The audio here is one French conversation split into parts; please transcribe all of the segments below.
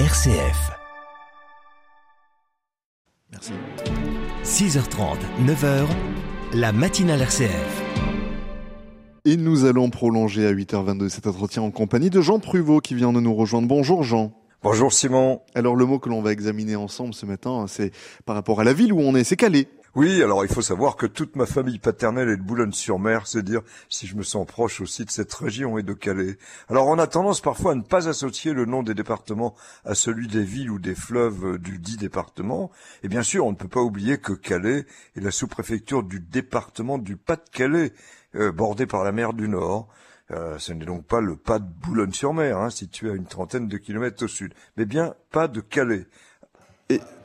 RCF. Merci. 6h30, 9h, la matinale RCF. Et nous allons prolonger à 8h22 cet entretien en compagnie de Jean Pruvot qui vient de nous rejoindre. Bonjour Jean. Bonjour Simon. Alors le mot que l'on va examiner ensemble ce matin, c'est par rapport à la ville où on est, c'est Calais. Oui, alors il faut savoir que toute ma famille paternelle est de Boulogne-sur-Mer, c'est dire si je me sens proche aussi de cette région et de Calais. Alors on a tendance parfois à ne pas associer le nom des départements à celui des villes ou des fleuves du dit département. Et bien sûr, on ne peut pas oublier que Calais est la sous-préfecture du département du Pas-de-Calais, euh, bordé par la mer du Nord. Euh, ce n'est donc pas le pas de Boulogne-sur-Mer, hein, situé à une trentaine de kilomètres au sud, mais bien pas de Calais.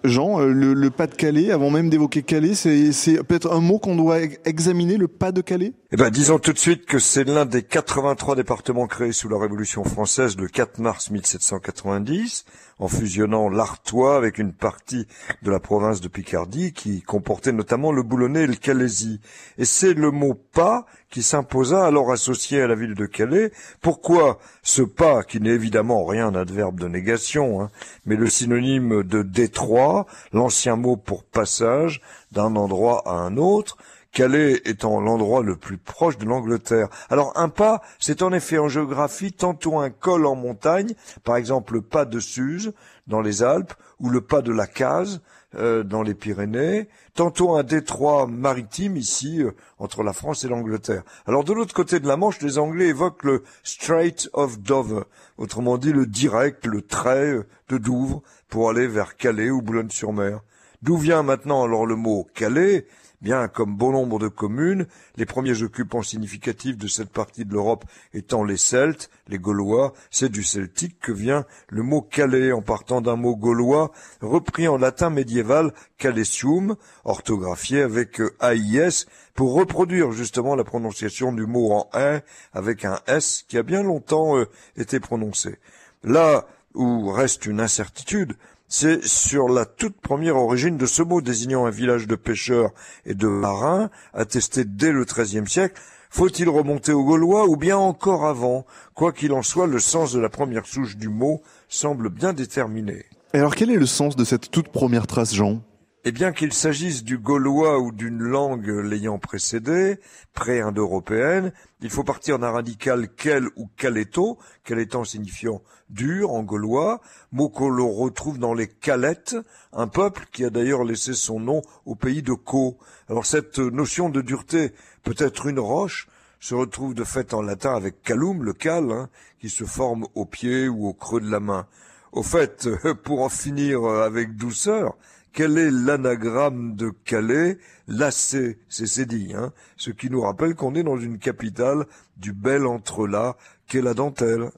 Jean, euh, le, Pas-de-Calais, avant même d'évoquer Calais, c'est peut-être un mot qu'on doit examiner, le Pas-de-Calais Eh ben, disons tout de suite que c'est l'un des 83 départements créés sous la Révolution française le 4 mars 1790, en fusionnant l'Artois avec une partie de la province de Picardie qui comportait notamment le Boulonnais et le Calaisie. Et c'est le mot pas qui s'imposa alors associé à la ville de Calais. Pourquoi ce pas, qui n'est évidemment rien d'adverbe de négation, hein, mais le synonyme de détroit, l'ancien mot pour passage d'un endroit à un autre, Calais étant l'endroit le plus proche de l'Angleterre. Alors un pas, c'est en effet en géographie tantôt un col en montagne, par exemple le pas de Suse dans les Alpes, ou le pas de la Case euh, dans les Pyrénées, tantôt un détroit maritime ici euh, entre la France et l'Angleterre. Alors de l'autre côté de la Manche, les Anglais évoquent le Strait of Dover, autrement dit le direct, le trait euh, de Douvres pour aller vers Calais ou Boulogne-sur-Mer. D'où vient maintenant alors le mot Calais? Bien comme bon nombre de communes, les premiers occupants significatifs de cette partie de l'Europe étant les Celtes, les Gaulois, c'est du celtique que vient le mot Calais en partant d'un mot gaulois repris en latin médiéval Calesium, orthographié avec AIS pour reproduire justement la prononciation du mot en un avec un S qui a bien longtemps euh, été prononcé. Là où reste une incertitude, c'est sur la toute première origine de ce mot désignant un village de pêcheurs et de marins, attesté dès le XIIIe siècle. Faut-il remonter aux Gaulois ou bien encore avant? Quoi qu'il en soit, le sens de la première souche du mot semble bien déterminé. Alors quel est le sens de cette toute première trace, Jean? Et bien qu'il s'agisse du gaulois ou d'une langue l'ayant précédé, pré-indo-européenne, il faut partir d'un radical quel ou caleto, caletan signifiant dur en gaulois, mot que l'on retrouve dans les calettes, un peuple qui a d'ailleurs laissé son nom au pays de Caux. Alors cette notion de dureté peut être une roche, se retrouve de fait en latin avec calum, le cal, hein, qui se forme au pied ou au creux de la main. Au fait, pour en finir avec douceur, quel est l'anagramme de Calais? Lacé, c'est dit, hein ce qui nous rappelle qu'on est dans une capitale du bel entrelac qu'est la dentelle.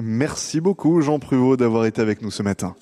Merci beaucoup Jean Pruvot d'avoir été avec nous ce matin.